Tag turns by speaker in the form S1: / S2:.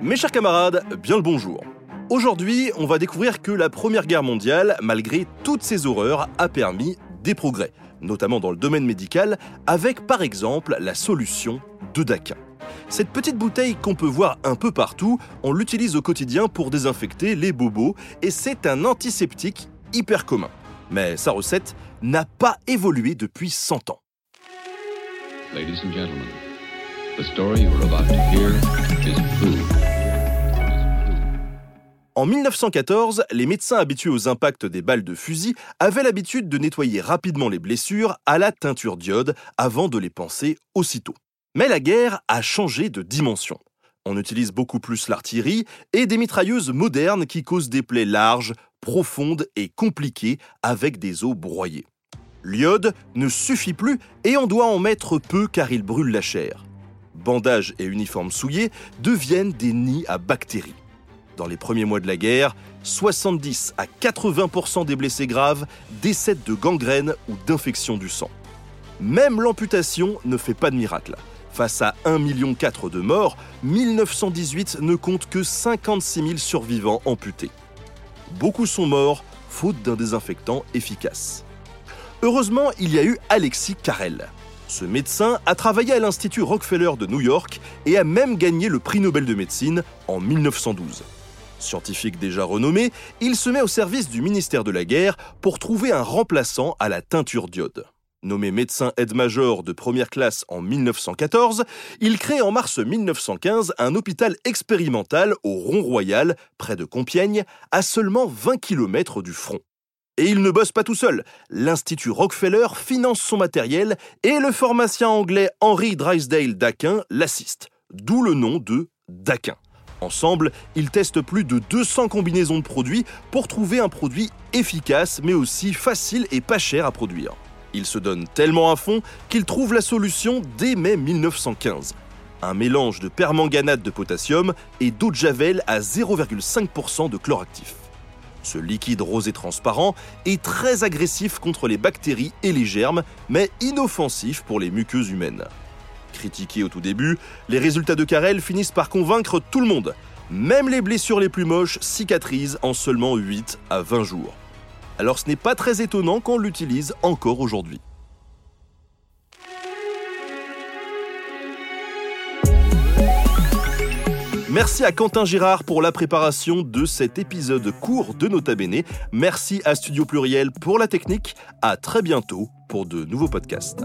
S1: Mes chers camarades, bien le bonjour. Aujourd'hui, on va découvrir que la Première Guerre mondiale, malgré toutes ses horreurs, a permis des progrès, notamment dans le domaine médical, avec par exemple la solution de Daquin. Cette petite bouteille qu'on peut voir un peu partout, on l'utilise au quotidien pour désinfecter les bobos et c'est un antiseptique hyper commun. Mais sa recette n'a pas évolué depuis 100 ans.
S2: Ladies and gentlemen, story about.
S1: En 1914, les médecins habitués aux impacts des balles de fusil avaient l'habitude de nettoyer rapidement les blessures à la teinture d'iode avant de les panser aussitôt. Mais la guerre a changé de dimension. On utilise beaucoup plus l'artillerie et des mitrailleuses modernes qui causent des plaies larges, profondes et compliquées avec des os broyés. L'iode ne suffit plus et on doit en mettre peu car il brûle la chair. Bandages et uniformes souillés deviennent des nids à bactéries. Dans les premiers mois de la guerre, 70 à 80% des blessés graves décèdent de gangrène ou d'infection du sang. Même l'amputation ne fait pas de miracle. Face à 1,4 million de morts, 1918 ne compte que 56 000 survivants amputés. Beaucoup sont morts faute d'un désinfectant efficace. Heureusement, il y a eu Alexis Carrel. Ce médecin a travaillé à l'Institut Rockefeller de New York et a même gagné le prix Nobel de médecine en 1912. Scientifique déjà renommé, il se met au service du ministère de la Guerre pour trouver un remplaçant à la teinture d'iode. Nommé médecin aide-major de première classe en 1914, il crée en mars 1915 un hôpital expérimental au Rond-Royal, près de Compiègne, à seulement 20 km du front. Et il ne bosse pas tout seul. L'Institut Rockefeller finance son matériel et le pharmacien anglais Henry Drysdale Daquin l'assiste, d'où le nom de Daquin. Ensemble, ils testent plus de 200 combinaisons de produits pour trouver un produit efficace mais aussi facile et pas cher à produire. Ils se donnent tellement à fond qu'ils trouvent la solution dès mai 1915. Un mélange de permanganate de potassium et d'eau de javel à 0,5% de chlore actif. Ce liquide rosé transparent est très agressif contre les bactéries et les germes, mais inoffensif pour les muqueuses humaines. Critiqués au tout début, les résultats de Carrel finissent par convaincre tout le monde. Même les blessures les plus moches cicatrisent en seulement 8 à 20 jours. Alors ce n'est pas très étonnant qu'on l'utilise encore aujourd'hui. Merci à Quentin Girard pour la préparation de cet épisode court de Nota Bene. Merci à Studio Pluriel pour la technique. À très bientôt pour de nouveaux podcasts.